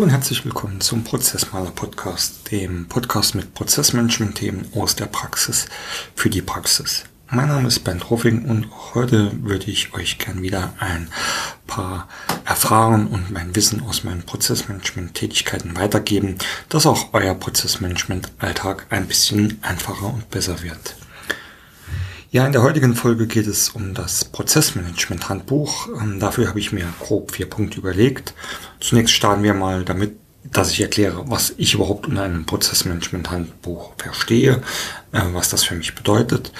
Und herzlich willkommen zum Prozessmaler Podcast, dem Podcast mit Prozessmanagement-Themen aus der Praxis für die Praxis. Mein Name ist Ben Troffing und heute würde ich euch gern wieder ein paar Erfahrungen und mein Wissen aus meinen Prozessmanagement-Tätigkeiten weitergeben, dass auch euer Prozessmanagement-Alltag ein bisschen einfacher und besser wird. Ja, in der heutigen Folge geht es um das Prozessmanagement-Handbuch. Ähm, dafür habe ich mir grob vier Punkte überlegt. Zunächst starten wir mal damit, dass ich erkläre, was ich überhaupt unter einem Prozessmanagement-Handbuch verstehe, äh, was das für mich bedeutet.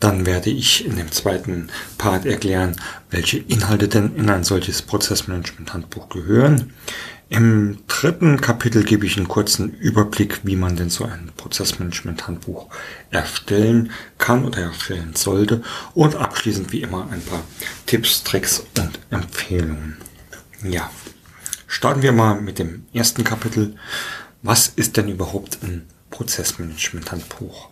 Dann werde ich in dem zweiten Part erklären, welche Inhalte denn in ein solches Prozessmanagement-Handbuch gehören. Im dritten Kapitel gebe ich einen kurzen Überblick, wie man denn so ein Prozessmanagement-Handbuch erstellen kann oder erstellen sollte. Und abschließend wie immer ein paar Tipps, Tricks und Empfehlungen. Ja, starten wir mal mit dem ersten Kapitel. Was ist denn überhaupt ein Prozessmanagement-Handbuch?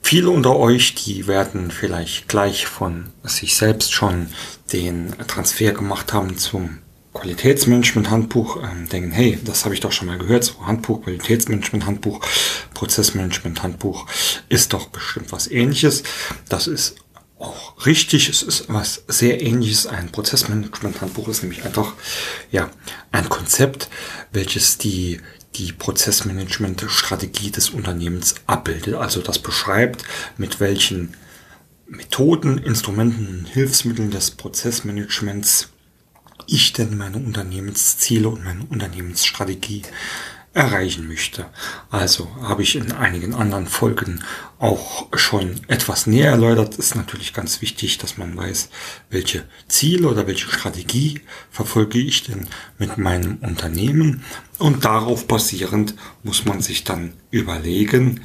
Viele unter euch, die werden vielleicht gleich von sich selbst schon den Transfer gemacht haben zum Qualitätsmanagement-Handbuch ähm, denken, hey, das habe ich doch schon mal gehört, so Handbuch, Qualitätsmanagement-Handbuch, Prozessmanagement-Handbuch ist doch bestimmt was ähnliches. Das ist auch richtig, es ist was sehr ähnliches. Ein Prozessmanagement-Handbuch ist nämlich einfach, ja, ein Konzept, welches die, die Prozessmanagement-Strategie des Unternehmens abbildet. Also das beschreibt, mit welchen Methoden, Instrumenten, Hilfsmitteln des Prozessmanagements ich denn meine Unternehmensziele und meine Unternehmensstrategie erreichen möchte. Also habe ich in einigen anderen Folgen auch schon etwas näher erläutert. Ist natürlich ganz wichtig, dass man weiß, welche Ziele oder welche Strategie verfolge ich denn mit meinem Unternehmen. Und darauf basierend muss man sich dann überlegen,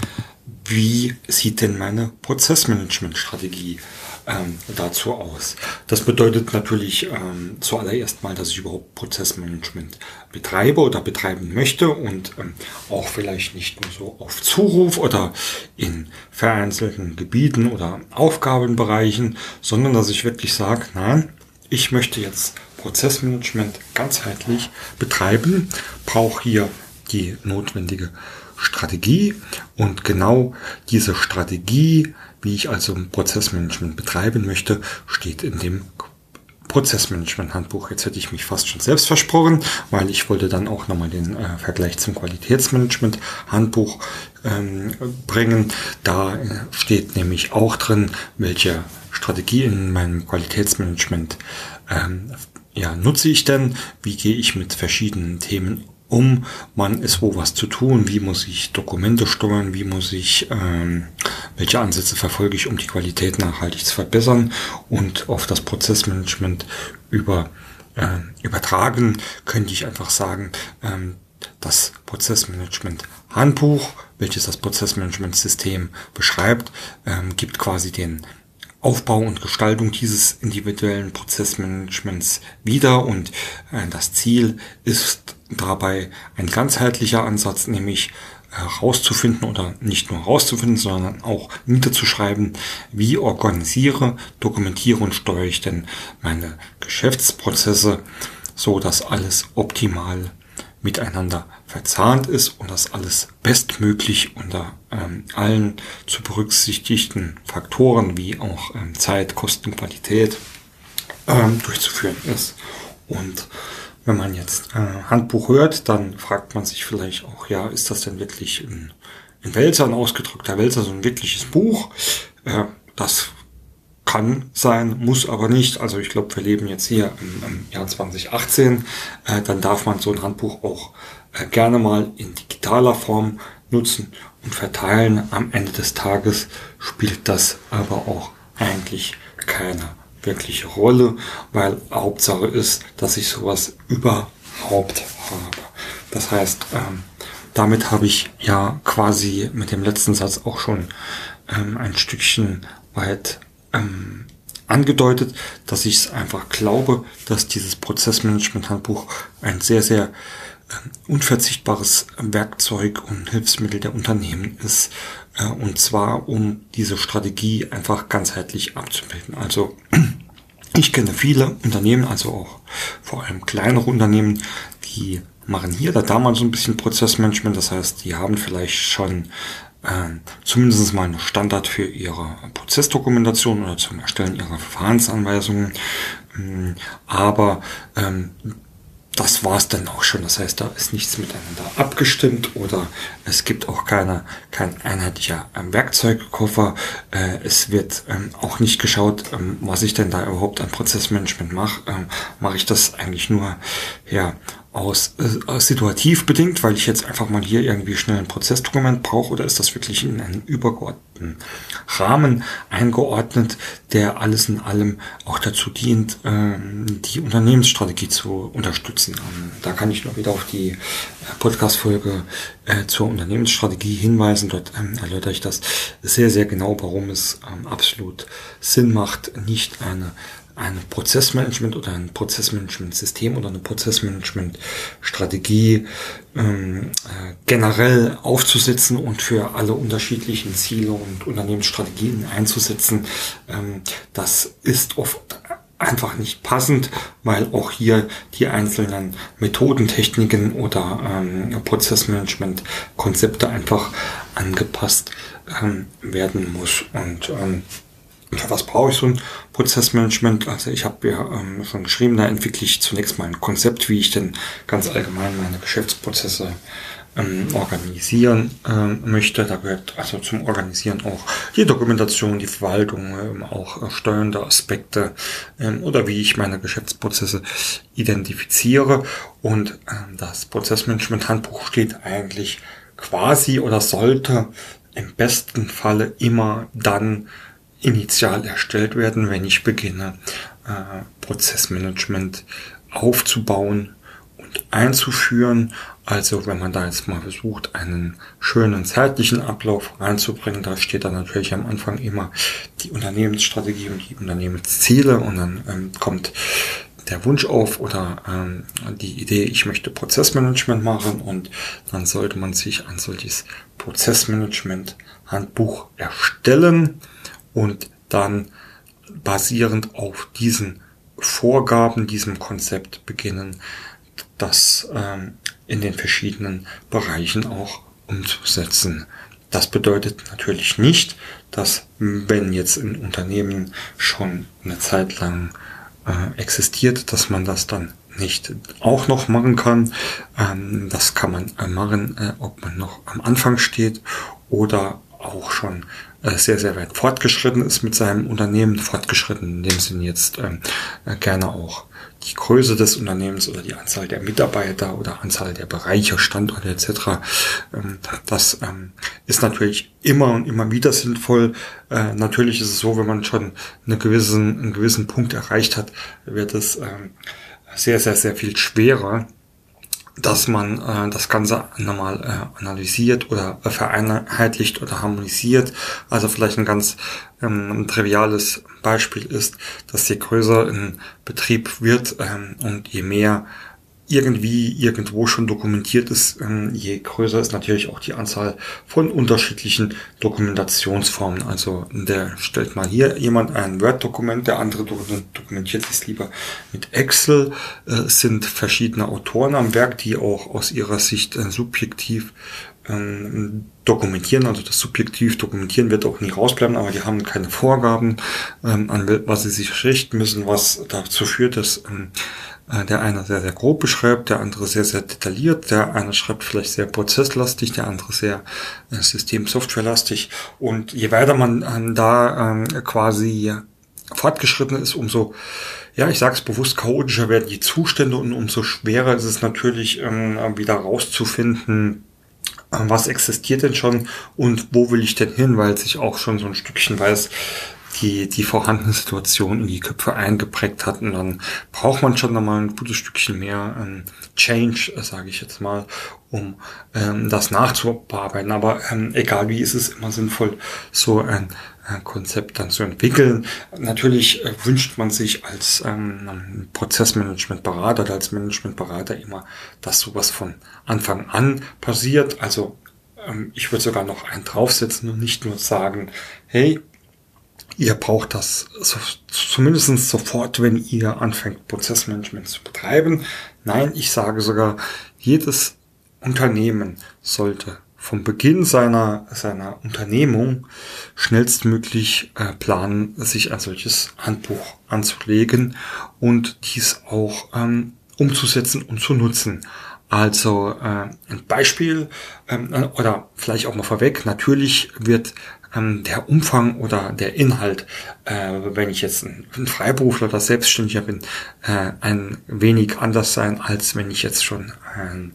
wie sieht denn meine Prozessmanagement-Strategie ähm, dazu aus. Das bedeutet natürlich ähm, zuallererst mal, dass ich überhaupt Prozessmanagement betreibe oder betreiben möchte und ähm, auch vielleicht nicht nur so auf Zuruf oder in vereinzelten Gebieten oder Aufgabenbereichen, sondern dass ich wirklich sage, nein, ich möchte jetzt Prozessmanagement ganzheitlich betreiben, brauche hier die notwendige Strategie und genau diese Strategie wie ich also Prozessmanagement betreiben möchte, steht in dem Prozessmanagement-Handbuch. Jetzt hätte ich mich fast schon selbst versprochen, weil ich wollte dann auch nochmal den äh, Vergleich zum Qualitätsmanagement-Handbuch ähm, bringen. Da äh, steht nämlich auch drin, welche Strategie in meinem Qualitätsmanagement ähm, ja, nutze ich denn, wie gehe ich mit verschiedenen Themen um, wann ist wo was zu tun, wie muss ich Dokumente steuern, wie muss ich, ähm, welche Ansätze verfolge ich, um die Qualität nachhaltig zu verbessern und auf das Prozessmanagement über, äh, übertragen, könnte ich einfach sagen, ähm, das Prozessmanagement Handbuch, welches das Prozessmanagement-System beschreibt, ähm, gibt quasi den Aufbau und Gestaltung dieses individuellen Prozessmanagements wieder. Und äh, das Ziel ist dabei ein ganzheitlicher Ansatz, nämlich herauszufinden oder nicht nur herauszufinden, sondern auch niederzuschreiben, wie organisiere, dokumentiere und steuere ich denn meine Geschäftsprozesse, so dass alles optimal miteinander verzahnt ist und das alles bestmöglich unter ähm, allen zu berücksichtigten Faktoren wie auch ähm, Zeit, Kosten, Qualität ähm, durchzuführen ist. Und wenn man jetzt äh, Handbuch hört, dann fragt man sich vielleicht auch, ja, ist das denn wirklich ein, in Wälzern ausgedrückter Wälzer so ein wirkliches Buch? Äh, das kann sein, muss aber nicht. Also ich glaube, wir leben jetzt hier im, im Jahr 2018. Äh, dann darf man so ein Handbuch auch gerne mal in digitaler Form nutzen und verteilen. Am Ende des Tages spielt das aber auch eigentlich keine wirkliche Rolle, weil Hauptsache ist, dass ich sowas überhaupt habe. Das heißt, ähm, damit habe ich ja quasi mit dem letzten Satz auch schon ähm, ein Stückchen weit ähm, angedeutet, dass ich es einfach glaube, dass dieses Prozessmanagement-Handbuch ein sehr, sehr unverzichtbares Werkzeug und Hilfsmittel der Unternehmen ist, äh, und zwar um diese Strategie einfach ganzheitlich abzubilden. Also ich kenne viele Unternehmen, also auch vor allem kleinere Unternehmen, die machen hier oder da mal so ein bisschen Prozessmanagement. Das heißt, die haben vielleicht schon äh, zumindest mal einen Standard für ihre Prozessdokumentation oder zum Erstellen ihrer Verfahrensanweisungen. Ähm, aber ähm, das war's dann auch schon. Das heißt, da ist nichts miteinander abgestimmt oder es gibt auch keine, kein einheitlicher ähm, Werkzeugkoffer. Äh, es wird ähm, auch nicht geschaut, ähm, was ich denn da überhaupt an Prozessmanagement mache. Mache ich das eigentlich nur ja, aus, äh, situativ bedingt, weil ich jetzt einfach mal hier irgendwie schnell ein Prozessdokument brauche oder ist das wirklich in einen übergeordneten Rahmen eingeordnet, der alles in allem auch dazu dient, ähm, die Unternehmensstrategie zu unterstützen. Ähm, da kann ich noch wieder auf die äh, Podcast-Folge äh, zur Unternehmensstrategie hinweisen. Dort ähm, erläutere ich das sehr, sehr genau, warum es ähm, absolut Sinn macht, nicht eine ein Prozessmanagement oder ein Prozessmanagement-System oder eine Prozessmanagement-Strategie ähm, äh, generell aufzusetzen und für alle unterschiedlichen Ziele und Unternehmensstrategien einzusetzen. Ähm, das ist oft einfach nicht passend, weil auch hier die einzelnen Methoden, Techniken oder ähm, Prozessmanagement-Konzepte einfach angepasst ähm, werden muss. Und ähm, was brauche ich so ein Prozessmanagement? Also ich habe ja ähm, schon geschrieben, da entwickle ich zunächst mal ein Konzept, wie ich denn ganz allgemein meine Geschäftsprozesse ähm, organisieren ähm, möchte. Da gehört also zum Organisieren auch die Dokumentation, die Verwaltung, ähm, auch äh, steuernde Aspekte ähm, oder wie ich meine Geschäftsprozesse identifiziere. Und ähm, das Prozessmanagement-Handbuch steht eigentlich quasi oder sollte im besten Falle immer dann initial erstellt werden, wenn ich beginne, äh, Prozessmanagement aufzubauen und einzuführen. Also wenn man da jetzt mal versucht, einen schönen zeitlichen Ablauf reinzubringen, da steht dann natürlich am Anfang immer die Unternehmensstrategie und die Unternehmensziele und dann ähm, kommt der Wunsch auf oder ähm, die Idee, ich möchte Prozessmanagement machen und dann sollte man sich ein solches Prozessmanagement-Handbuch erstellen und dann basierend auf diesen Vorgaben, diesem Konzept beginnen, das ähm, in den verschiedenen Bereichen auch umzusetzen. Das bedeutet natürlich nicht, dass wenn jetzt ein Unternehmen schon eine Zeit lang äh, existiert, dass man das dann nicht auch noch machen kann. Ähm, das kann man äh, machen, äh, ob man noch am Anfang steht oder auch schon sehr, sehr weit fortgeschritten ist mit seinem Unternehmen. Fortgeschritten in dem Sinne jetzt ähm, äh, gerne auch die Größe des Unternehmens oder die Anzahl der Mitarbeiter oder Anzahl der Bereiche, Standorte etc. Ähm, das ähm, ist natürlich immer und immer wieder sinnvoll. Äh, natürlich ist es so, wenn man schon eine gewissen, einen gewissen Punkt erreicht hat, wird es ähm, sehr, sehr, sehr viel schwerer, dass man äh, das Ganze nochmal äh, analysiert oder äh, vereinheitlicht oder harmonisiert. Also vielleicht ein ganz ähm, triviales Beispiel ist, dass je größer ein Betrieb wird ähm, und je mehr irgendwie irgendwo schon dokumentiert ist, ähm, je größer ist natürlich auch die Anzahl von unterschiedlichen Dokumentationsformen. Also der stellt mal hier jemand ein Word-Dokument, der andere dokumentiert es lieber mit Excel. Es sind verschiedene Autoren am Werk, die auch aus ihrer Sicht äh, subjektiv ähm, dokumentieren, also das subjektiv dokumentieren wird auch nie rausbleiben, aber die haben keine Vorgaben, ähm, an was sie sich richten müssen, was dazu führt, dass äh, der eine sehr, sehr grob beschreibt, der andere sehr, sehr detailliert, der eine schreibt vielleicht sehr prozesslastig, der andere sehr äh, System-Softwarelastig. Und je weiter man äh, da ähm, quasi fortgeschritten ist, umso, ja, ich sage es bewusst, chaotischer werden die Zustände und umso schwerer ist es natürlich ähm, wieder rauszufinden, äh, was existiert denn schon und wo will ich denn hin, weil sich auch schon so ein Stückchen weiß, die, die vorhandene Situation in die Köpfe eingeprägt hat. Und dann braucht man schon nochmal ein gutes Stückchen mehr ähm, Change, sage ich jetzt mal, um ähm, das nachzubearbeiten. Aber ähm, egal wie, ist es immer sinnvoll, so ein Konzept dann zu entwickeln. Natürlich äh, wünscht man sich als ähm, Prozessmanagementberater oder als Managementberater immer, dass sowas von Anfang an passiert. Also ähm, ich würde sogar noch einen draufsetzen und nicht nur sagen, hey, ihr braucht das zumindest sofort, wenn ihr anfängt, Prozessmanagement zu betreiben. Nein, ich sage sogar, jedes Unternehmen sollte vom Beginn seiner, seiner Unternehmung schnellstmöglich äh, planen, sich ein solches Handbuch anzulegen und dies auch ähm, umzusetzen und zu nutzen. Also äh, ein Beispiel ähm, oder vielleicht auch mal vorweg, natürlich wird ähm, der Umfang oder der Inhalt, äh, wenn ich jetzt ein, ein Freiberufler oder Selbstständiger bin, äh, ein wenig anders sein, als wenn ich jetzt schon ein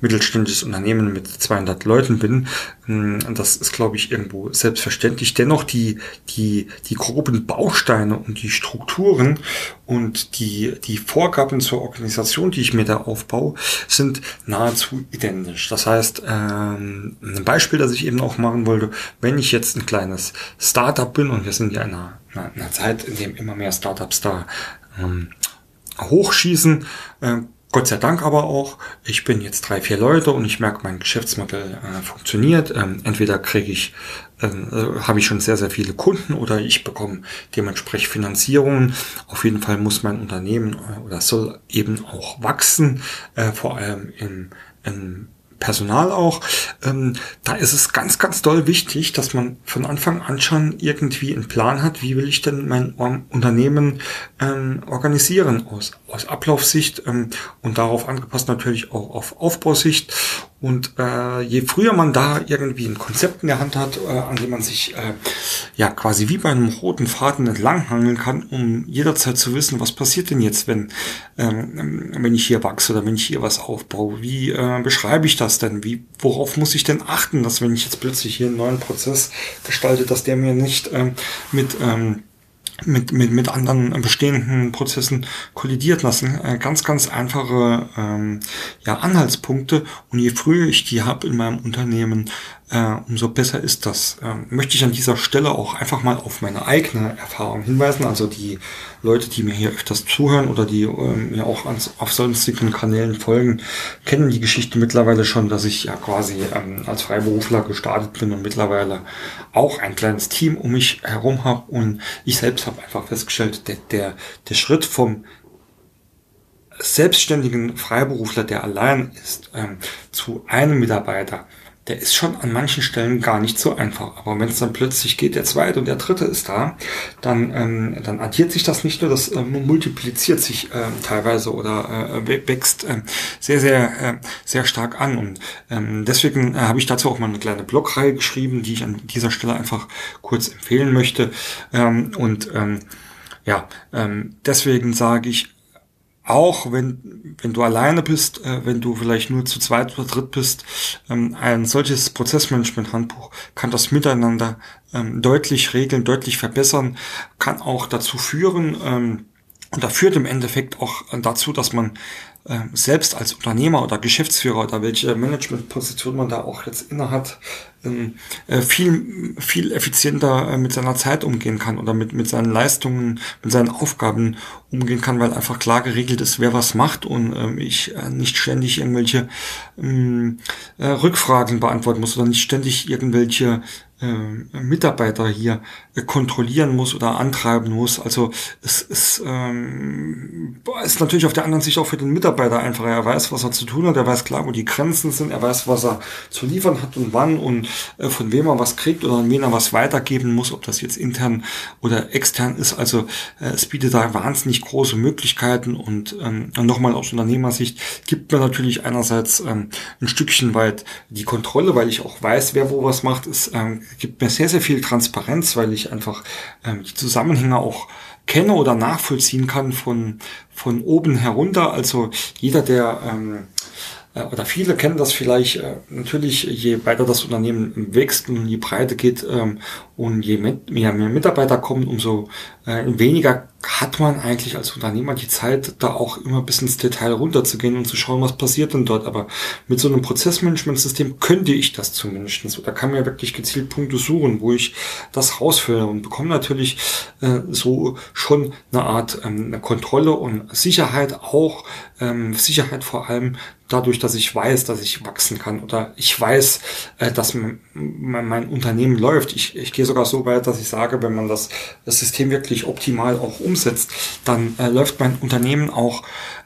mittelständisches Unternehmen mit 200 Leuten bin. Ähm, das ist, glaube ich, irgendwo selbstverständlich. Dennoch die, die, die groben Bausteine und die Strukturen und die, die Vorgaben zur Organisation, die ich mir da aufbaue, sind nahezu identisch. Das heißt, ähm, ein Beispiel, das ich eben auch machen wollte, wenn ich jetzt ein kleines Startup bin und wir sind ja in einer, einer Zeit, in dem immer mehr Startups da ähm, hochschießen, äh, Gott sei Dank aber auch, ich bin jetzt drei, vier Leute und ich merke, mein Geschäftsmodell äh, funktioniert. Ähm, entweder kriege ich, ähm, äh, habe ich schon sehr, sehr viele Kunden oder ich bekomme dementsprechend Finanzierungen. Auf jeden Fall muss mein Unternehmen äh, oder soll eben auch wachsen, äh, vor allem im, im Personal auch. Ähm, da ist es ganz, ganz doll wichtig, dass man von Anfang an schon irgendwie einen Plan hat, wie will ich denn mein Unternehmen ähm, organisieren aus, aus Ablaufsicht ähm, und darauf angepasst natürlich auch auf Aufbausicht. Und äh, je früher man da irgendwie ein Konzept in der Hand hat, äh, an dem man sich äh, ja quasi wie bei einem roten Faden entlanghangeln kann, um jederzeit zu wissen, was passiert denn jetzt, wenn, ähm, wenn ich hier wachse oder wenn ich hier was aufbaue. Wie äh, beschreibe ich das denn? Wie, worauf muss ich denn achten, dass wenn ich jetzt plötzlich hier einen neuen Prozess gestalte, dass der mir nicht ähm, mit ähm, mit, mit, mit anderen bestehenden Prozessen kollidiert lassen. Äh, ganz, ganz einfache ähm, ja, Anhaltspunkte. Und je früher ich die habe in meinem Unternehmen, äh, umso besser ist das. Ähm, möchte ich an dieser Stelle auch einfach mal auf meine eigene Erfahrung hinweisen. Also die Leute, die mir hier öfters zuhören oder die ähm, mir auch ans, auf sonstigen Kanälen folgen, kennen die Geschichte mittlerweile schon, dass ich ja quasi ähm, als Freiberufler gestartet bin und mittlerweile auch ein kleines Team um mich herum habe. Und ich selbst habe einfach festgestellt, der, der, der Schritt vom selbstständigen Freiberufler, der allein ist, ähm, zu einem Mitarbeiter, der ist schon an manchen Stellen gar nicht so einfach. Aber wenn es dann plötzlich geht, der zweite und der dritte ist da, dann, ähm, dann addiert sich das nicht nur, das ähm, multipliziert sich ähm, teilweise oder äh, wächst ähm, sehr, sehr, äh, sehr stark an. Und ähm, deswegen äh, habe ich dazu auch mal eine kleine Blogreihe geschrieben, die ich an dieser Stelle einfach kurz empfehlen möchte. Ähm, und ähm, ja, ähm, deswegen sage ich, auch wenn, wenn du alleine bist, äh, wenn du vielleicht nur zu zweit oder dritt bist, ähm, ein solches Prozessmanagement-Handbuch kann das Miteinander ähm, deutlich regeln, deutlich verbessern, kann auch dazu führen, ähm, und da führt im Endeffekt auch dazu, dass man selbst als Unternehmer oder Geschäftsführer oder welche Managementposition man da auch jetzt innehat, ähm, äh, viel, viel effizienter äh, mit seiner Zeit umgehen kann oder mit, mit seinen Leistungen, mit seinen Aufgaben umgehen kann, weil einfach klar geregelt ist, wer was macht und ähm, ich äh, nicht ständig irgendwelche ähm, äh, Rückfragen beantworten muss oder nicht ständig irgendwelche äh, Mitarbeiter hier kontrollieren muss oder antreiben muss. Also es ist, ähm, ist natürlich auf der anderen Sicht auch für den Mitarbeiter einfacher. Er weiß, was er zu tun hat, er weiß klar, wo die Grenzen sind, er weiß, was er zu liefern hat und wann und äh, von wem er was kriegt oder an wen er was weitergeben muss, ob das jetzt intern oder extern ist. Also äh, es bietet da wahnsinnig große Möglichkeiten und ähm, nochmal aus Unternehmersicht gibt mir natürlich einerseits ähm, ein Stückchen weit die Kontrolle, weil ich auch weiß, wer wo was macht. Es ähm, gibt mir sehr, sehr viel Transparenz, weil ich einfach ähm, die Zusammenhänge auch kenne oder nachvollziehen kann von, von oben herunter. Also jeder, der ähm, äh, oder viele kennen das vielleicht, äh, natürlich, je weiter das Unternehmen wächst und je breiter geht ähm, und je mehr, Mitarbeiter kommen, umso weniger hat man eigentlich als Unternehmer die Zeit, da auch immer bis ins Detail runterzugehen und zu schauen, was passiert denn dort. Aber mit so einem Prozessmanagementsystem könnte ich das zumindest. Da kann man wirklich gezielt Punkte suchen, wo ich das rausfilme und bekomme natürlich äh, so schon eine Art ähm, eine Kontrolle und Sicherheit auch, ähm, Sicherheit vor allem dadurch, dass ich weiß, dass ich wachsen kann oder ich weiß, äh, dass mein, mein Unternehmen läuft. Ich, ich gehe sogar so weit, dass ich sage, wenn man das, das System wirklich optimal auch umsetzt, dann äh, läuft mein Unternehmen auch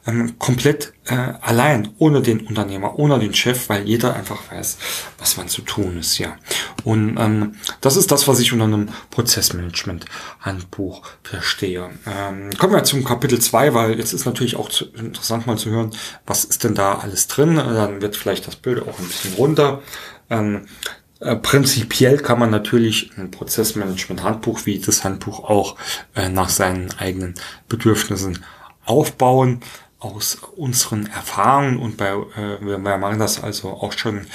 ähm, komplett äh, allein, ohne den Unternehmer, ohne den Chef, weil jeder einfach weiß, was man zu tun ist, ja. Und ähm, das ist das, was ich unter einem Prozessmanagement-Handbuch verstehe. Ähm, kommen wir zum Kapitel 2, weil jetzt ist natürlich auch zu, interessant mal zu hören, was ist denn da alles drin. Dann wird vielleicht das Bild auch ein bisschen runter. Ähm, äh, prinzipiell kann man natürlich ein Prozessmanagement-Handbuch wie das Handbuch auch äh, nach seinen eigenen Bedürfnissen aufbauen aus unseren Erfahrungen und bei, äh, wir, machen das also auch schon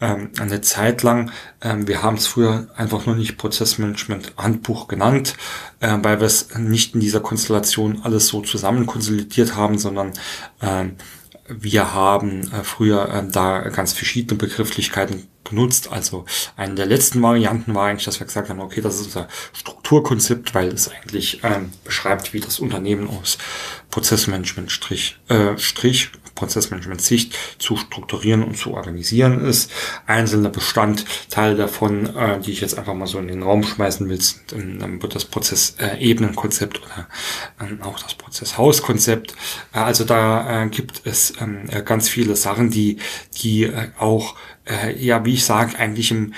ähm, eine Zeit lang. Ähm, wir haben es früher einfach nur nicht Prozessmanagement Handbuch genannt, äh, weil wir es nicht in dieser Konstellation alles so zusammen konsolidiert haben, sondern ähm, wir haben äh, früher äh, da ganz verschiedene Begrifflichkeiten genutzt. Also eine der letzten Varianten war eigentlich, dass wir gesagt haben, okay, das ist unser Strukturkonzept, weil es eigentlich ähm, beschreibt, wie das Unternehmen aus Prozessmanagement Strich, äh, Strich Prozessmanagement-Sicht zu strukturieren und zu organisieren ist. Einzelne Bestandteile davon, äh, die ich jetzt einfach mal so in den Raum schmeißen will, sind, dann wird das Prozessebenenkonzept äh, oder ähm, auch das Prozesshauskonzept. Äh, also da äh, gibt es ähm, äh, ganz viele Sachen, die, die äh, auch, äh, ja, wie ich sage, eigentlich im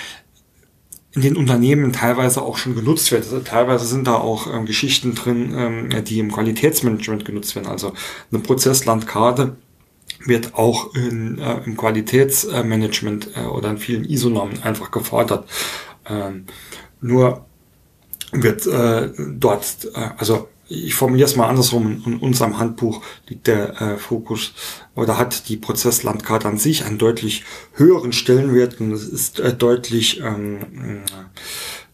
in den Unternehmen teilweise auch schon genutzt wird. Also teilweise sind da auch ähm, Geschichten drin, ähm, die im Qualitätsmanagement genutzt werden. Also eine Prozesslandkarte wird auch in, äh, im Qualitätsmanagement äh, oder in vielen ISO-Normen einfach gefordert. Ähm, nur wird äh, dort, äh, also ich formuliere es mal andersrum, in unserem Handbuch liegt der äh, Fokus oder hat die Prozesslandkarte an sich einen deutlich höheren Stellenwert und es ist äh, deutlich ähm,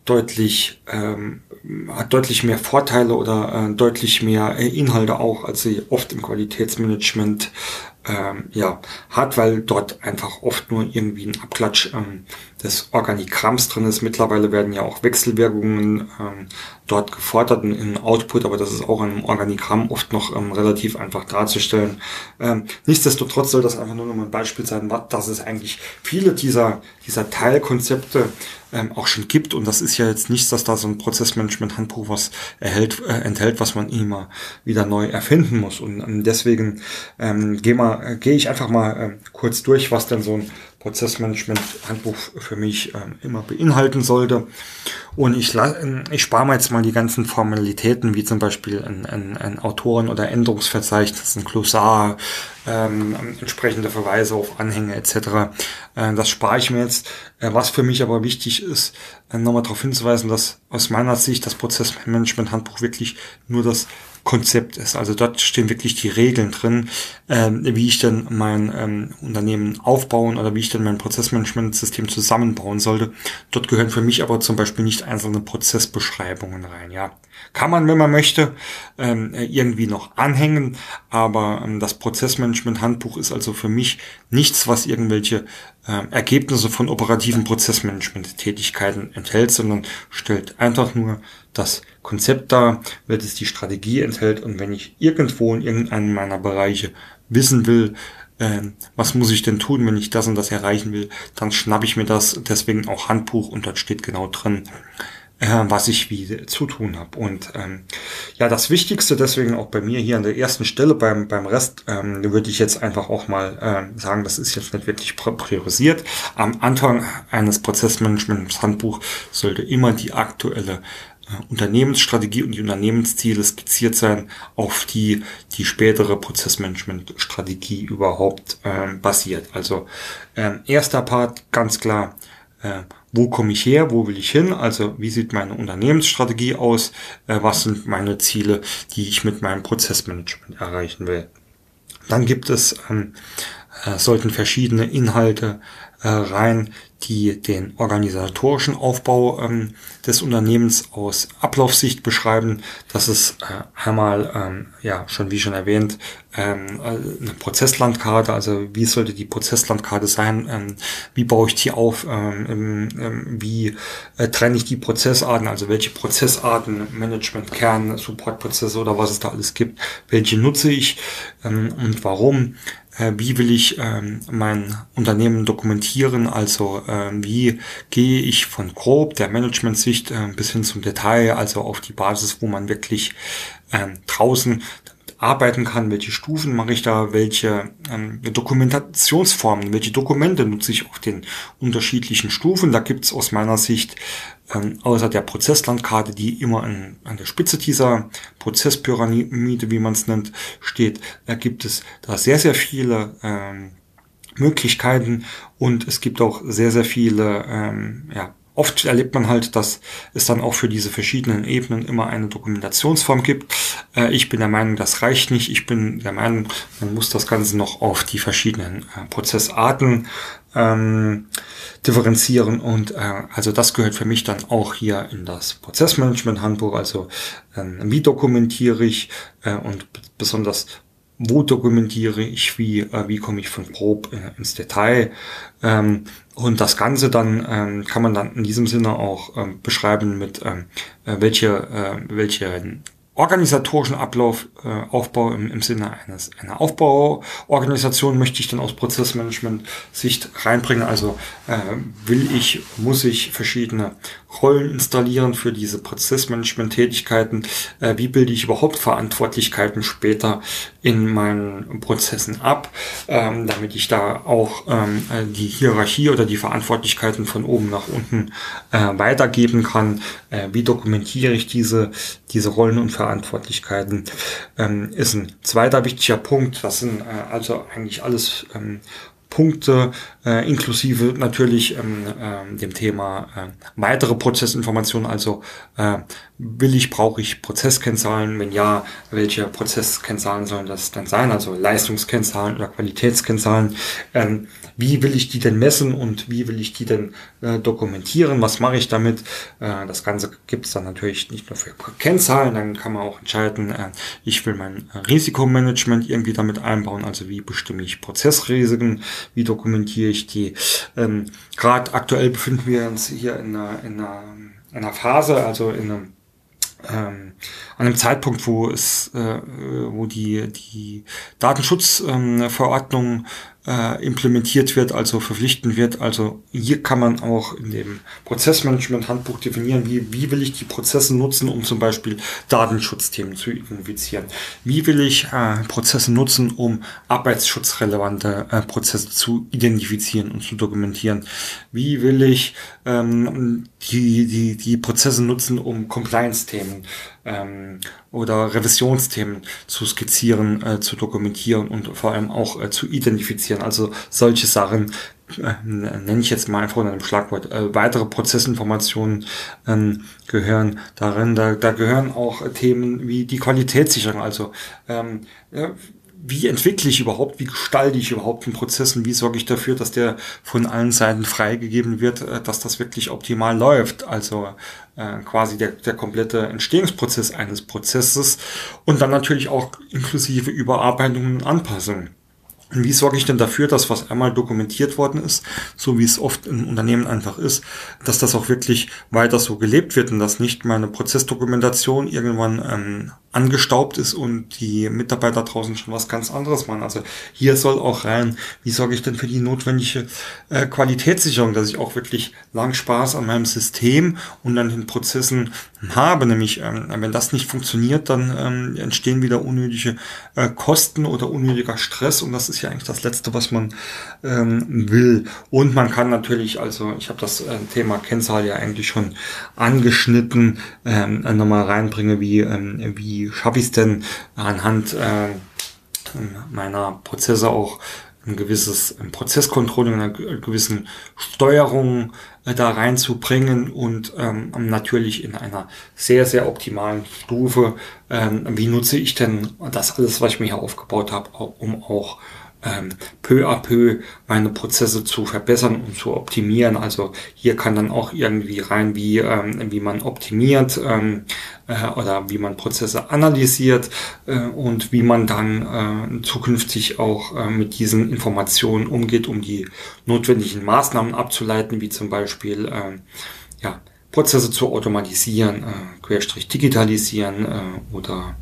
deutlich ähm, hat deutlich mehr Vorteile oder äh, deutlich mehr äh, Inhalte auch, als sie oft im Qualitätsmanagement ähm, ja, hat, weil dort einfach oft nur irgendwie ein Abklatsch ähm, des Organigramms drin ist. Mittlerweile werden ja auch Wechselwirkungen ähm, dort gefordert in Output, aber das ist auch einem Organigramm oft noch ähm, relativ einfach darzustellen. Ähm, nichtsdestotrotz soll das einfach nur noch mal ein Beispiel sein, dass es eigentlich viele dieser, dieser Teilkonzepte ähm, auch schon gibt. Und das ist ja jetzt nichts, dass da so ein Prozessmanagement-Handbuch was erhält, äh, enthält, was man immer wieder neu erfinden muss. Und ähm, deswegen ähm, gehe äh, gehe ich einfach mal äh, kurz durch, was denn so ein Prozessmanagement-Handbuch für mich ähm, immer beinhalten sollte. Und ich, ähm, ich spare mir jetzt mal die ganzen Formalitäten, wie zum Beispiel ein, ein, ein Autoren- oder Änderungsverzeichnis, ein Glossar, ähm, entsprechende Verweise auf Anhänge etc. Äh, das spare ich mir jetzt. Äh, was für mich aber wichtig ist, äh, nochmal darauf hinzuweisen, dass aus meiner Sicht das Prozessmanagement-Handbuch wirklich nur das Konzept ist. Also dort stehen wirklich die Regeln drin, ähm, wie ich denn mein ähm, Unternehmen aufbauen oder wie ich denn mein Prozessmanagementsystem zusammenbauen sollte. Dort gehören für mich aber zum Beispiel nicht einzelne Prozessbeschreibungen rein. Ja, kann man, wenn man möchte, ähm, irgendwie noch anhängen, aber ähm, das Prozessmanagement-Handbuch ist also für mich nichts, was irgendwelche äh, Ergebnisse von operativen Prozessmanagement-Tätigkeiten enthält, sondern stellt einfach nur das Konzept dar, welches die Strategie enthält. Und wenn ich irgendwo in irgendeinem meiner Bereiche wissen will, äh, was muss ich denn tun, wenn ich das und das erreichen will, dann schnappe ich mir das, deswegen auch Handbuch und dort steht genau drin, äh, was ich wie zu tun habe. Und ähm, ja, das Wichtigste deswegen auch bei mir hier an der ersten Stelle, beim, beim Rest ähm, würde ich jetzt einfach auch mal äh, sagen, das ist jetzt nicht wirklich priorisiert. Am Anfang eines Prozessmanagement-Handbuch sollte immer die aktuelle Unternehmensstrategie und die Unternehmensziele skizziert sein, auf die die spätere Prozessmanagement-Strategie überhaupt äh, basiert. Also äh, erster Part ganz klar, äh, wo komme ich her, wo will ich hin, also wie sieht meine Unternehmensstrategie aus, äh, was sind meine Ziele, die ich mit meinem Prozessmanagement erreichen will. Dann gibt es, ähm, äh, sollten verschiedene Inhalte äh, rein, die den organisatorischen Aufbau ähm, des Unternehmens aus Ablaufsicht beschreiben. Das ist äh, einmal, ähm, ja, schon wie schon erwähnt, ähm, eine Prozesslandkarte, also wie sollte die Prozesslandkarte sein, ähm, wie baue ich die auf, ähm, ähm, wie äh, trenne ich die Prozessarten, also welche Prozessarten, Management, Kern, Supportprozesse oder was es da alles gibt, welche nutze ich? Ähm, und warum? Äh, wie will ich ähm, mein Unternehmen dokumentieren, also äh, wie gehe ich von grob der Management-Sicht äh, bis hin zum Detail, also auf die Basis, wo man wirklich äh, draußen arbeiten kann, welche Stufen mache ich da, welche ähm, Dokumentationsformen, welche Dokumente nutze ich auf den unterschiedlichen Stufen. Da gibt es aus meiner Sicht ähm, außer der Prozesslandkarte, die immer an, an der Spitze dieser Prozesspyramide, wie man es nennt, steht, da gibt es da sehr, sehr viele ähm, Möglichkeiten und es gibt auch sehr, sehr viele ähm, ja, Oft erlebt man halt, dass es dann auch für diese verschiedenen Ebenen immer eine Dokumentationsform gibt. Äh, ich bin der Meinung, das reicht nicht. Ich bin der Meinung, man muss das Ganze noch auf die verschiedenen äh, Prozessarten ähm, differenzieren und äh, also das gehört für mich dann auch hier in das Prozessmanagement-Handbuch. Also ähm, wie dokumentiere ich äh, und besonders wo dokumentiere ich wie, äh, wie komme ich von grob äh, ins Detail. Ähm, und das Ganze dann ähm, kann man dann in diesem Sinne auch ähm, beschreiben mit ähm, äh, welche, äh, welche organisatorischen Ablauf, äh, Aufbau im, im Sinne eines einer Aufbauorganisation möchte ich dann aus Prozessmanagement-Sicht reinbringen. Also äh, will ich, muss ich verschiedene Rollen installieren für diese Prozessmanagement-Tätigkeiten. Äh, wie bilde ich überhaupt Verantwortlichkeiten später in meinen Prozessen ab, ähm, damit ich da auch ähm, die Hierarchie oder die Verantwortlichkeiten von oben nach unten äh, weitergeben kann. Äh, wie dokumentiere ich diese, diese Rollen und Verantwortlichkeiten? Ähm, ist ein zweiter wichtiger Punkt. Das sind äh, also eigentlich alles ähm, Punkte, äh, inklusive natürlich ähm, äh, dem Thema äh, weitere Prozessinformationen. Also äh, will ich, brauche ich Prozesskennzahlen? Wenn ja, welche Prozesskennzahlen sollen das dann sein? Also Leistungskennzahlen oder Qualitätskennzahlen. Ähm, wie will ich die denn messen und wie will ich die denn äh, dokumentieren? Was mache ich damit? Äh, das Ganze gibt es dann natürlich nicht nur für Kennzahlen, dann kann man auch entscheiden, äh, ich will mein Risikomanagement irgendwie damit einbauen, also wie bestimme ich Prozessrisiken, wie dokumentiere ich die. Ähm, Gerade aktuell befinden wir uns hier in einer, in einer, in einer Phase, also in einem ähm, an einem Zeitpunkt, wo es, äh, wo die die Datenschutzverordnung ähm, äh, implementiert wird, also verpflichtend wird. Also hier kann man auch in dem Prozessmanagement-Handbuch definieren, wie, wie will ich die Prozesse nutzen, um zum Beispiel Datenschutzthemen zu identifizieren. Wie will ich äh, Prozesse nutzen, um arbeitsschutzrelevante äh, Prozesse zu identifizieren und zu dokumentieren. Wie will ich ähm, die, die, die Prozesse nutzen, um Compliance-Themen ähm, oder Revisionsthemen zu skizzieren, äh, zu dokumentieren und vor allem auch äh, zu identifizieren. Also solche Sachen äh, nenne ich jetzt mal einfach unter einem Schlagwort. Äh, weitere Prozessinformationen ähm, gehören darin. Da, da gehören auch Themen wie die Qualitätssicherung. Also ähm, wie entwickle ich überhaupt, wie gestalte ich überhaupt einen Prozess und wie sorge ich dafür, dass der von allen Seiten freigegeben wird, äh, dass das wirklich optimal läuft. Also äh, quasi der, der komplette Entstehungsprozess eines Prozesses und dann natürlich auch inklusive Überarbeitungen und Anpassungen. Und wie sorge ich denn dafür, dass was einmal dokumentiert worden ist, so wie es oft in Unternehmen einfach ist, dass das auch wirklich weiter so gelebt wird und dass nicht meine Prozessdokumentation irgendwann ähm, angestaubt ist und die Mitarbeiter draußen schon was ganz anderes machen. Also hier soll auch rein, wie sorge ich denn für die notwendige äh, Qualitätssicherung, dass ich auch wirklich lang Spaß an meinem System und an den Prozessen habe. Nämlich, ähm, wenn das nicht funktioniert, dann ähm, entstehen wieder unnötige äh, Kosten oder unnötiger Stress und das ist ja eigentlich das Letzte, was man ähm, will. Und man kann natürlich, also ich habe das äh, Thema Kennzahl ja eigentlich schon angeschnitten, ähm, nochmal reinbringe, wie, ähm, wie schaffe ich es denn anhand äh, meiner Prozesse auch ein gewisses ein Prozesscontrolling, eine gewissen Steuerung äh, da reinzubringen und ähm, natürlich in einer sehr, sehr optimalen Stufe, ähm, wie nutze ich denn das alles, was ich mir hier aufgebaut habe, um auch ähm, peu à peu meine Prozesse zu verbessern und zu optimieren. Also hier kann dann auch irgendwie rein, wie, ähm, wie man optimiert ähm, äh, oder wie man Prozesse analysiert äh, und wie man dann äh, zukünftig auch äh, mit diesen Informationen umgeht, um die notwendigen Maßnahmen abzuleiten, wie zum Beispiel äh, ja, Prozesse zu automatisieren, äh, querstrich digitalisieren äh, oder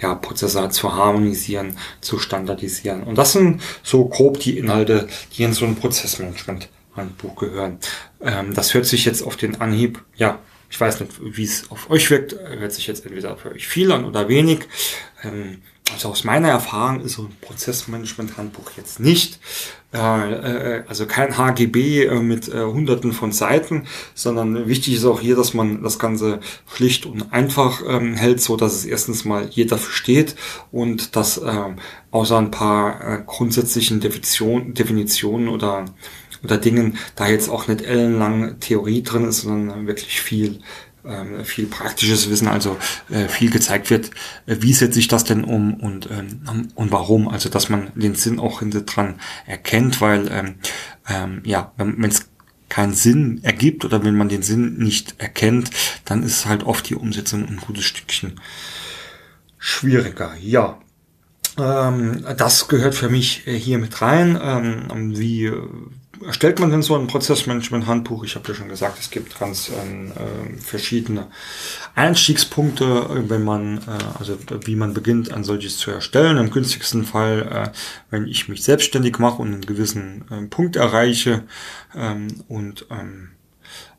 ja, Prozesse zu harmonisieren, zu standardisieren. Und das sind so grob die Inhalte, die in so ein Prozessmanagement-Handbuch gehören. Ähm, das hört sich jetzt auf den Anhieb, ja, ich weiß nicht, wie es auf euch wirkt, hört sich jetzt entweder für euch viel an oder wenig. Ähm, also aus meiner Erfahrung ist so ein Prozessmanagement-Handbuch jetzt nicht, äh, äh, also kein HGB äh, mit äh, hunderten von Seiten, sondern wichtig ist auch hier, dass man das Ganze schlicht und einfach ähm, hält, so dass es erstens mal jeder versteht und dass äh, außer ein paar äh, grundsätzlichen Definition, Definitionen oder oder Dingen da jetzt auch nicht ellenlang Theorie drin ist, sondern wirklich viel ähm, viel praktisches Wissen, also äh, viel gezeigt wird, äh, wie setze ich das denn um und, ähm, und warum. Also dass man den Sinn auch hinter dran erkennt, weil ähm, ähm, ja, wenn es keinen Sinn ergibt oder wenn man den Sinn nicht erkennt, dann ist halt oft die Umsetzung ein gutes Stückchen schwieriger. Ja, ähm, das gehört für mich äh, hier mit rein. Ähm, wie erstellt man denn so ein Prozessmanagement-Handbuch? Ich habe ja schon gesagt, es gibt ganz äh, verschiedene Einstiegspunkte, wenn man, äh, also wie man beginnt, ein solches zu erstellen. Im günstigsten Fall, äh, wenn ich mich selbstständig mache und einen gewissen äh, Punkt erreiche ähm, und ähm,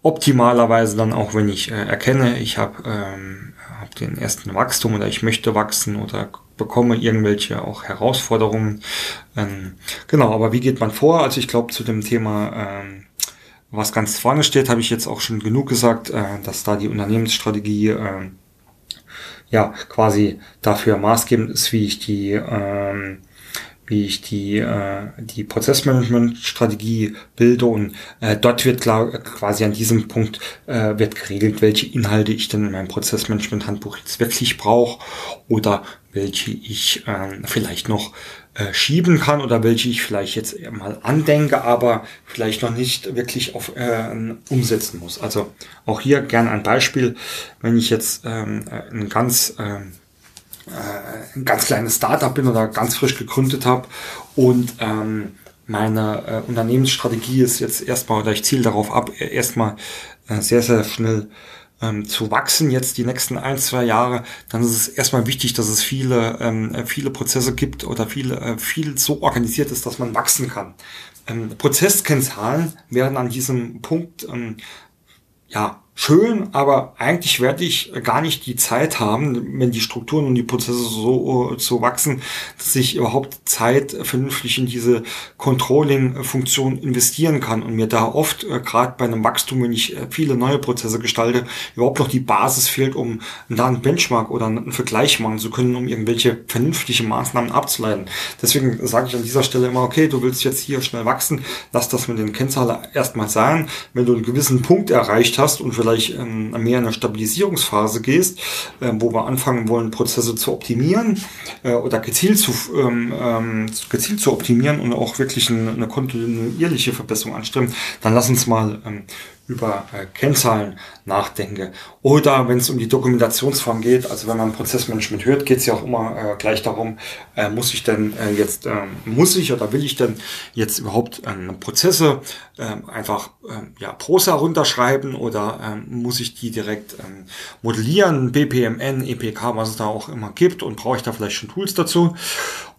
optimalerweise dann auch, wenn ich äh, erkenne, ich habe ähm, hab den ersten Wachstum oder ich möchte wachsen oder bekomme irgendwelche auch Herausforderungen. Ähm, genau, aber wie geht man vor? Also ich glaube, zu dem Thema, ähm, was ganz vorne steht, habe ich jetzt auch schon genug gesagt, äh, dass da die Unternehmensstrategie äh, ja quasi dafür maßgebend ist, wie ich die ähm, wie ich die, äh, die Prozessmanagement-Strategie bilde und äh, dort wird klar, quasi an diesem Punkt äh, wird geregelt, welche Inhalte ich denn in meinem Prozessmanagement-Handbuch jetzt wirklich brauche oder welche ich äh, vielleicht noch äh, schieben kann oder welche ich vielleicht jetzt mal andenke, aber vielleicht noch nicht wirklich auf äh, umsetzen muss. Also auch hier gerne ein Beispiel, wenn ich jetzt ähm, ein ganz ähm, äh, ein ganz kleines Startup bin oder ganz frisch gegründet habe und ähm, meine äh, Unternehmensstrategie ist jetzt erstmal, oder ich ziele darauf ab, erstmal äh, sehr, sehr schnell ähm, zu wachsen jetzt die nächsten ein, zwei Jahre, dann ist es erstmal wichtig, dass es viele, ähm, viele Prozesse gibt oder viele, äh, viel so organisiert ist, dass man wachsen kann. Ähm, Prozesskennzahlen werden an diesem Punkt ähm, ja schön, aber eigentlich werde ich gar nicht die Zeit haben, wenn die Strukturen und die Prozesse so, so wachsen, dass ich überhaupt Zeit vernünftig in diese Controlling-Funktion investieren kann und mir da oft, äh, gerade bei einem Wachstum, wenn ich äh, viele neue Prozesse gestalte, überhaupt noch die Basis fehlt, um da einen Benchmark oder einen Vergleich machen zu können, um irgendwelche vernünftige Maßnahmen abzuleiten. Deswegen sage ich an dieser Stelle immer, okay, du willst jetzt hier schnell wachsen, lass das mit den Kennzahlen erstmal sein. Wenn du einen gewissen Punkt erreicht hast und vielleicht vielleicht ähm, mehr in eine Stabilisierungsphase gehst, äh, wo wir anfangen wollen, Prozesse zu optimieren äh, oder gezielt zu, ähm, ähm, gezielt zu optimieren und auch wirklich eine, eine kontinuierliche Verbesserung anstreben, dann lass uns mal ähm, über äh, Kennzahlen nachdenke. Oder wenn es um die Dokumentationsform geht, also wenn man Prozessmanagement hört, geht es ja auch immer äh, gleich darum, äh, muss ich denn äh, jetzt, äh, muss ich oder will ich denn jetzt überhaupt äh, Prozesse äh, einfach ja, Prosa runterschreiben oder muss ich die direkt modellieren, BPMN, EPK, was es da auch immer gibt und brauche ich da vielleicht schon Tools dazu.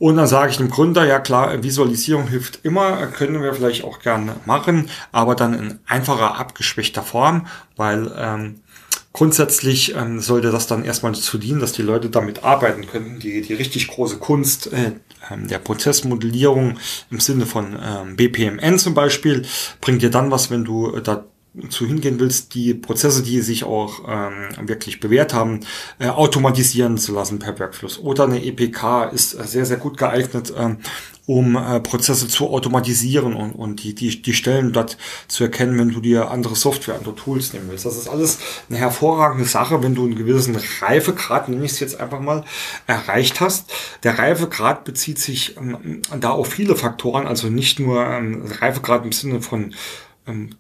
Und dann sage ich dem Gründer, ja klar, Visualisierung hilft immer, können wir vielleicht auch gerne machen, aber dann in einfacher, abgeschwächter Form, weil ähm, grundsätzlich ähm, sollte das dann erstmal dazu dienen, dass die Leute damit arbeiten können. Die, die richtig große Kunst äh, ähm, der Prozessmodellierung im Sinne von ähm, BPMN zum Beispiel bringt dir dann was, wenn du äh, da zu hingehen willst, die Prozesse, die sich auch ähm, wirklich bewährt haben, äh, automatisieren zu lassen per Workflows. Oder eine EPK ist sehr, sehr gut geeignet, ähm, um äh, Prozesse zu automatisieren und, und die, die, die Stellen dort zu erkennen, wenn du dir andere Software, andere Tools nehmen willst. Das ist alles eine hervorragende Sache, wenn du einen gewissen Reifegrad, nenne ich es jetzt einfach mal, erreicht hast. Der Reifegrad bezieht sich ähm, da auf viele Faktoren, also nicht nur ähm, Reifegrad im Sinne von ähm,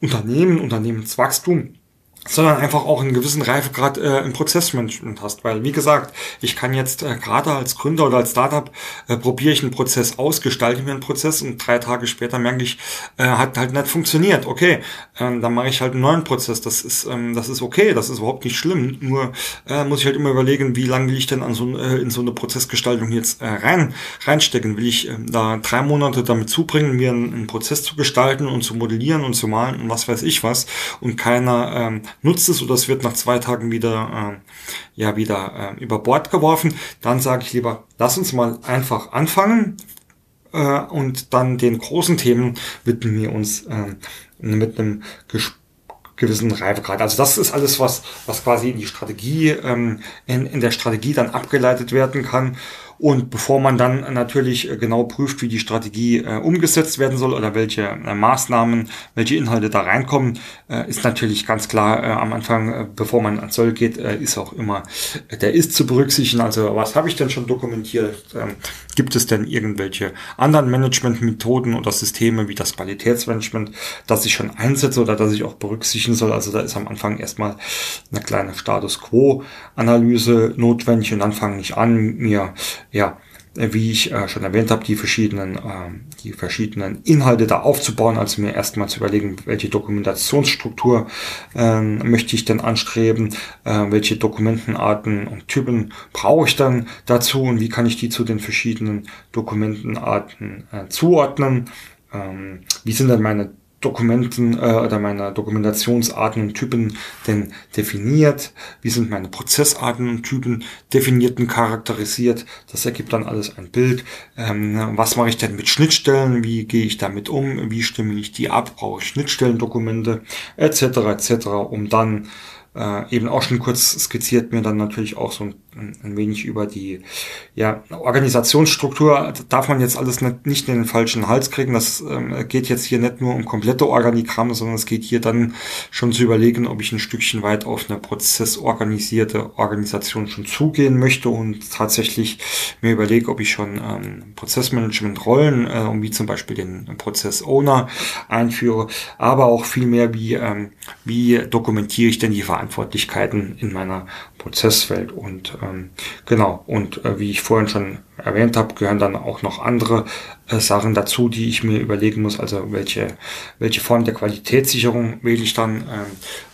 Unternehmen, Unternehmenswachstum, sondern einfach auch einen gewissen Reifegrad äh, im Prozessmanagement hast. Weil, wie gesagt, ich kann jetzt äh, gerade als Gründer oder als Startup äh, probiere ich einen Prozess aus, gestalte mir einen Prozess und drei Tage später merke ich, äh, hat halt nicht funktioniert. Okay, ähm, dann mache ich halt einen neuen Prozess. Das ist, ähm, das ist okay, das ist überhaupt nicht schlimm. Nur äh, muss ich halt immer überlegen, wie lange will ich denn an so, äh, in so eine Prozessgestaltung jetzt äh, rein reinstecken? Will ich äh, da drei Monate damit zubringen, mir einen, einen Prozess zu gestalten und zu modellieren und zu malen und was weiß ich was und keiner ähm, nutzt es oder es wird nach zwei Tagen wieder, äh, ja, wieder äh, über Bord geworfen, dann sage ich lieber, lass uns mal einfach anfangen äh, und dann den großen Themen widmen wir uns äh, mit einem Gespräch gewissen Reifegrad. Also das ist alles, was, was quasi in die Strategie, ähm, in, in der Strategie dann abgeleitet werden kann. Und bevor man dann natürlich äh, genau prüft, wie die Strategie äh, umgesetzt werden soll oder welche äh, Maßnahmen, welche Inhalte da reinkommen, äh, ist natürlich ganz klar äh, am Anfang, äh, bevor man ans Zoll geht, ist auch immer der Ist zu berücksichtigen. Also was habe ich denn schon dokumentiert? Gibt es denn irgendwelche anderen Managementmethoden oder Systeme wie das Qualitätsmanagement, das ich schon einsetze oder das ich auch berücksichtigen soll? Also da ist am Anfang erstmal eine kleine Status Quo-Analyse notwendig und dann fange ich an, mir ja, wie ich äh, schon erwähnt habe, die verschiedenen, äh, die verschiedenen Inhalte da aufzubauen, also mir erstmal zu überlegen, welche Dokumentationsstruktur äh, möchte ich denn anstreben, äh, welche Dokumentenarten und Typen brauche ich dann dazu und wie kann ich die zu den verschiedenen Dokumentenarten äh, zuordnen. Ähm, wie sind denn meine Dokumenten äh, oder meine Dokumentationsarten und Typen denn definiert? Wie sind meine Prozessarten und Typen definiert und charakterisiert? Das ergibt dann alles ein Bild. Ähm, was mache ich denn mit Schnittstellen? Wie gehe ich damit um? Wie stimme ich die ab? Brauche ich Schnittstellendokumente etc. etc. um dann äh, eben auch schon kurz skizziert mir dann natürlich auch so ein, ein wenig über die ja, Organisationsstruktur. Darf man jetzt alles nicht, in den falschen Hals kriegen. Das ähm, geht jetzt hier nicht nur um komplette Organigramme, sondern es geht hier dann schon zu überlegen, ob ich ein Stückchen weit auf eine prozessorganisierte Organisation schon zugehen möchte und tatsächlich mir überlege, ob ich schon ähm, Prozessmanagement-Rollen, äh, wie zum Beispiel den Prozess-Owner einführe, aber auch viel mehr, wie, ähm, wie dokumentiere ich denn die Verantwortlichkeiten in meiner Prozesswelt. Und ähm, genau, und äh, wie ich vorhin schon erwähnt habe, gehören dann auch noch andere äh, Sachen dazu, die ich mir überlegen muss. Also welche, welche Form der Qualitätssicherung wähle ich dann? Ähm,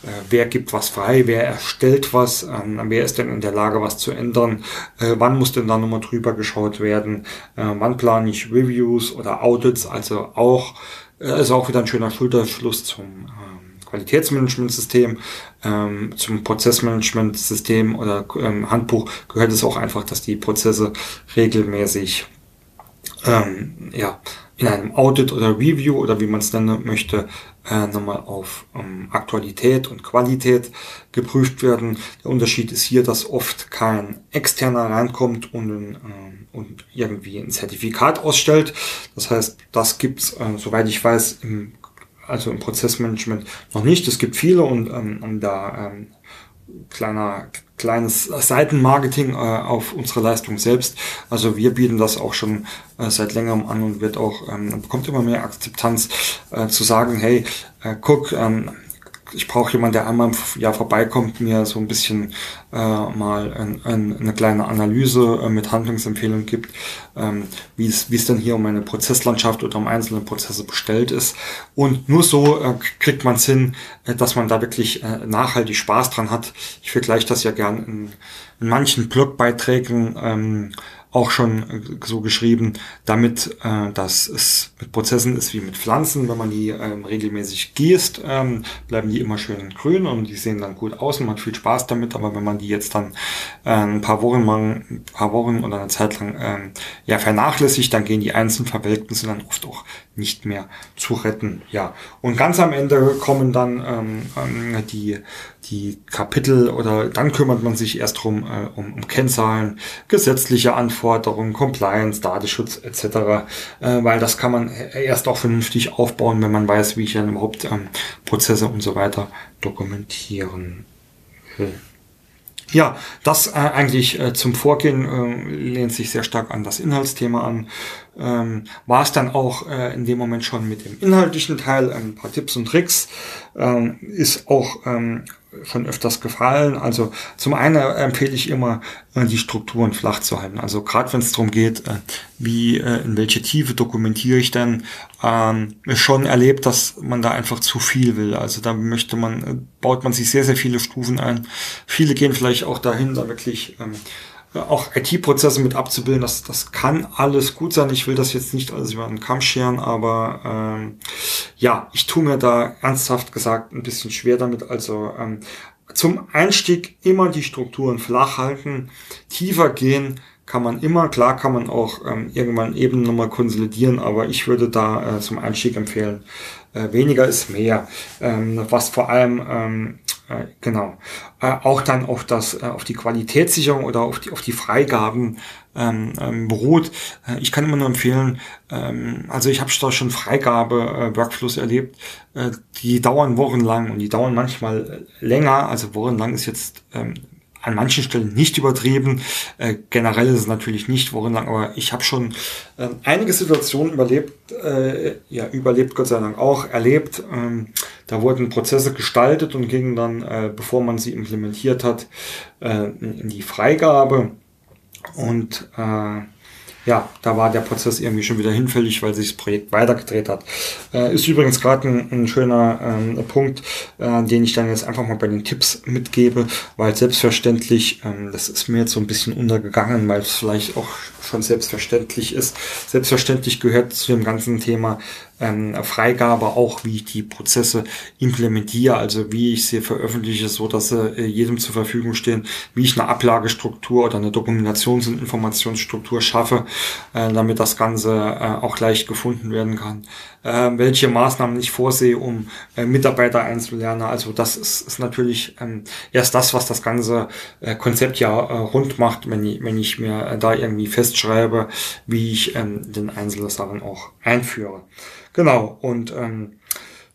äh, wer gibt was frei? Wer erstellt was? Ähm, wer ist denn in der Lage, was zu ändern? Äh, wann muss denn da nochmal drüber geschaut werden? Äh, wann plane ich Reviews oder Audits? Also auch, äh, ist auch wieder ein schöner Schulterschluss zum äh, Qualitätsmanagementsystem, ähm, zum Prozessmanagementsystem oder ähm, Handbuch gehört es auch einfach, dass die Prozesse regelmäßig ähm, ja, in einem Audit oder Review oder wie man es nennen möchte, äh, nochmal auf ähm, Aktualität und Qualität geprüft werden. Der Unterschied ist hier, dass oft kein externer reinkommt und, ähm, und irgendwie ein Zertifikat ausstellt. Das heißt, das gibt's, äh, soweit ich weiß, im also im Prozessmanagement noch nicht. Es gibt viele und, ähm, und da ähm, kleiner kleines Seitenmarketing äh, auf unsere Leistung selbst. Also wir bieten das auch schon äh, seit längerem an und wird auch ähm, bekommt immer mehr Akzeptanz äh, zu sagen, hey, äh, guck, ähm, ich brauche jemanden, der einmal im Jahr vorbeikommt, mir so ein bisschen äh, mal ein, ein, eine kleine Analyse äh, mit Handlungsempfehlungen gibt, ähm, wie es wie es denn hier um eine Prozesslandschaft oder um einzelne Prozesse bestellt ist. Und nur so äh, kriegt man es hin, äh, dass man da wirklich äh, nachhaltig Spaß dran hat. Ich vergleiche das ja gern in, in manchen Blogbeiträgen. Ähm, auch schon äh, so geschrieben, damit äh, dass es mit Prozessen ist wie mit Pflanzen. Wenn man die ähm, regelmäßig gießt, ähm, bleiben die immer schön grün und die sehen dann gut aus und man hat viel Spaß damit. Aber wenn man die jetzt dann äh, ein paar Wochen lang, ein paar Wochen oder eine Zeit lang ähm, ja vernachlässigt, dann gehen die einzelnen Verwelkten sind dann oft auch nicht mehr zu retten. Ja, und ganz am Ende kommen dann ähm, ähm, die die Kapitel oder dann kümmert man sich erst drum äh, um, um Kennzahlen, gesetzliche Anforderungen, Compliance, Datenschutz etc., äh, weil das kann man erst auch vernünftig aufbauen, wenn man weiß, wie ich dann überhaupt ähm, Prozesse und so weiter dokumentieren will. Ja, das äh, eigentlich äh, zum Vorgehen äh, lehnt sich sehr stark an das Inhaltsthema an. Ähm, War es dann auch äh, in dem Moment schon mit dem inhaltlichen Teil, ein paar Tipps und Tricks, ähm, ist auch ähm, schon öfters gefallen. Also zum einen empfehle ich immer, äh, die Strukturen flach zu halten. Also gerade wenn es darum geht, äh, wie äh, in welche Tiefe dokumentiere ich denn, ähm, schon erlebt, dass man da einfach zu viel will. Also da möchte man, baut man sich sehr, sehr viele Stufen ein. Viele gehen vielleicht auch dahin, da wirklich ähm, auch IT-Prozesse mit abzubilden, das, das kann alles gut sein. Ich will das jetzt nicht alles über einen Kamm scheren, aber ähm, ja, ich tue mir da ernsthaft gesagt ein bisschen schwer damit. Also ähm, zum Einstieg immer die Strukturen flach halten, tiefer gehen kann man immer. Klar kann man auch ähm, irgendwann eben nochmal konsolidieren, aber ich würde da äh, zum Einstieg empfehlen, äh, weniger ist mehr. Ähm, was vor allem ähm, äh, genau. Äh, auch dann auf das, äh, auf die Qualitätssicherung oder auf die, auf die Freigaben ähm, ähm, beruht. Äh, ich kann immer nur empfehlen, ähm, also ich habe da schon Freigabe-Workflows erlebt, äh, die dauern wochenlang und die dauern manchmal länger. Also wochenlang ist jetzt ähm, an manchen Stellen nicht übertrieben. Äh, generell ist es natürlich nicht wochenlang, aber ich habe schon äh, einige Situationen überlebt, äh, ja, überlebt Gott sei Dank auch, erlebt. Ähm, da wurden Prozesse gestaltet und gingen dann, äh, bevor man sie implementiert hat, äh, in die Freigabe. Und äh, ja, da war der Prozess irgendwie schon wieder hinfällig, weil sich das Projekt weitergedreht hat. Äh, ist übrigens gerade ein, ein, schöner ähm, Punkt, äh, den ich dann jetzt einfach mal bei den Tipps mitgebe, weil selbstverständlich, ähm, das ist mir jetzt so ein bisschen untergegangen, weil es vielleicht auch schon selbstverständlich ist. Selbstverständlich gehört zu dem ganzen Thema ähm, Freigabe auch, wie ich die Prozesse implementiere, also wie ich sie veröffentliche, so dass sie äh, jedem zur Verfügung stehen, wie ich eine Ablagestruktur oder eine Dokumentations- und Informationsstruktur schaffe, äh, damit das Ganze äh, auch leicht gefunden werden kann äh, welche Maßnahmen ich vorsehe, um äh, Mitarbeiter einzulernen. Also das ist, ist natürlich ähm, erst das, was das ganze äh, Konzept ja äh, rund macht, wenn ich, wenn ich mir äh, da irgendwie festschreibe, wie ich ähm, den einzelnen Sachen auch einführe. Genau, und ähm,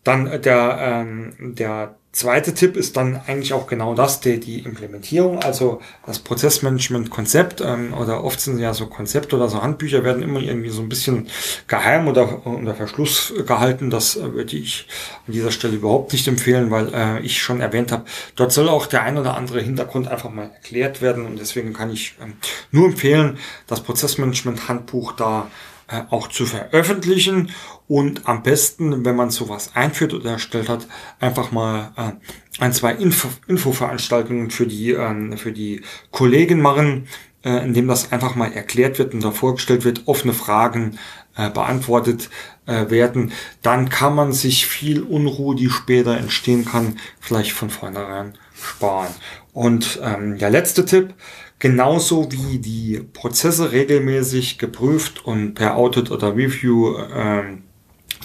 dann der, ähm, der zweite Tipp ist dann eigentlich auch genau das, die, die Implementierung, also das Prozessmanagement-Konzept ähm, oder oft sind ja so Konzepte oder so Handbücher werden immer irgendwie so ein bisschen geheim oder unter Verschluss gehalten. Das äh, würde ich an dieser Stelle überhaupt nicht empfehlen, weil äh, ich schon erwähnt habe, dort soll auch der ein oder andere Hintergrund einfach mal erklärt werden und deswegen kann ich ähm, nur empfehlen, das Prozessmanagement-Handbuch da äh, auch zu veröffentlichen und am besten, wenn man sowas einführt oder erstellt hat, einfach mal äh, ein, zwei Info Infoveranstaltungen für die, äh, für die Kollegen machen, äh, indem das einfach mal erklärt wird und da vorgestellt wird, offene Fragen äh, beantwortet äh, werden, dann kann man sich viel Unruhe, die später entstehen kann, vielleicht von vornherein sparen. Und ähm, der letzte Tipp, genauso wie die Prozesse regelmäßig geprüft und per Audit oder Review ähm,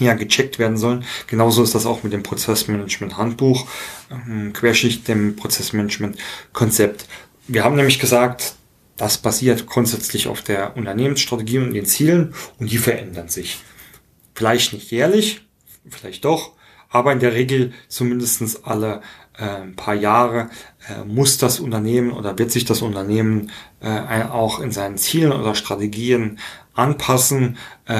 ja, gecheckt werden sollen. Genauso ist das auch mit dem Prozessmanagement Handbuch, ähm, Querschicht dem Prozessmanagement Konzept. Wir haben nämlich gesagt, das basiert grundsätzlich auf der Unternehmensstrategie und den Zielen und die verändern sich. Vielleicht nicht jährlich, vielleicht doch, aber in der Regel zumindestens alle äh, paar Jahre äh, muss das Unternehmen oder wird sich das Unternehmen äh, auch in seinen Zielen oder Strategien anpassen,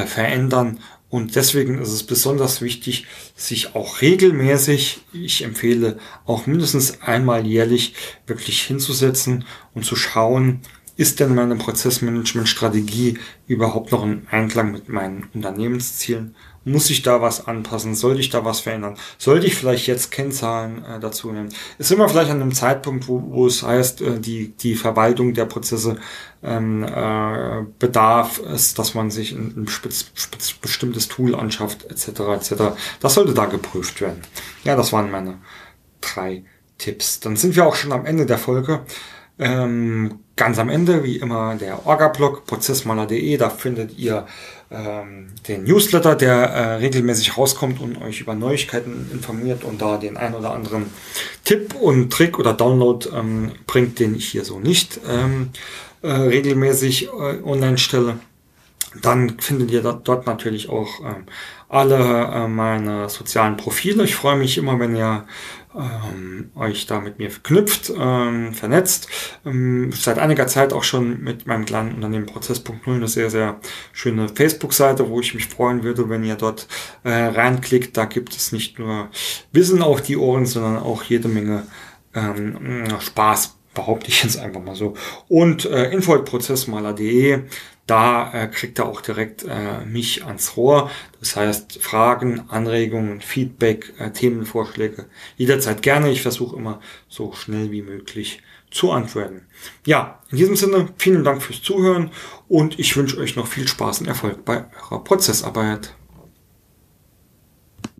verändern und deswegen ist es besonders wichtig, sich auch regelmäßig, ich empfehle auch mindestens einmal jährlich, wirklich hinzusetzen und zu schauen, ist denn meine Prozessmanagement-Strategie überhaupt noch im Einklang mit meinen Unternehmenszielen? Muss ich da was anpassen? Sollte ich da was verändern? Sollte ich vielleicht jetzt Kennzahlen äh, dazu nehmen? Ist immer vielleicht an einem Zeitpunkt, wo, wo es heißt, äh, die, die Verwaltung der Prozesse ähm, äh, bedarf es, dass man sich ein, ein spitz, spitz, bestimmtes Tool anschafft, etc. etc. Das sollte da geprüft werden. Ja, das waren meine drei Tipps. Dann sind wir auch schon am Ende der Folge. Ähm, ganz am Ende, wie immer, der Orga-Blog prozessmaler.de. Da findet ihr ähm, den Newsletter, der äh, regelmäßig rauskommt und euch über Neuigkeiten informiert und da den ein oder anderen Tipp und Trick oder Download ähm, bringt, den ich hier so nicht ähm, äh, regelmäßig äh, online stelle. Dann findet ihr dort natürlich auch ähm, alle äh, meine sozialen Profile. Ich freue mich immer, wenn ihr ähm, euch da mit mir verknüpft, ähm, vernetzt. Ähm, seit einiger Zeit auch schon mit meinem kleinen Unternehmen Prozess.0 eine sehr, sehr schöne Facebook-Seite, wo ich mich freuen würde, wenn ihr dort äh, reinklickt. Da gibt es nicht nur Wissen auf die Ohren, sondern auch jede Menge ähm, Spaß behaupte ich jetzt einfach mal so. Und äh, info.prozessmaler.de, da äh, kriegt er auch direkt äh, mich ans Rohr. Das heißt, Fragen, Anregungen, Feedback, äh, Themenvorschläge jederzeit gerne. Ich versuche immer so schnell wie möglich zu antworten. Ja, in diesem Sinne, vielen Dank fürs Zuhören und ich wünsche euch noch viel Spaß und Erfolg bei eurer Prozessarbeit.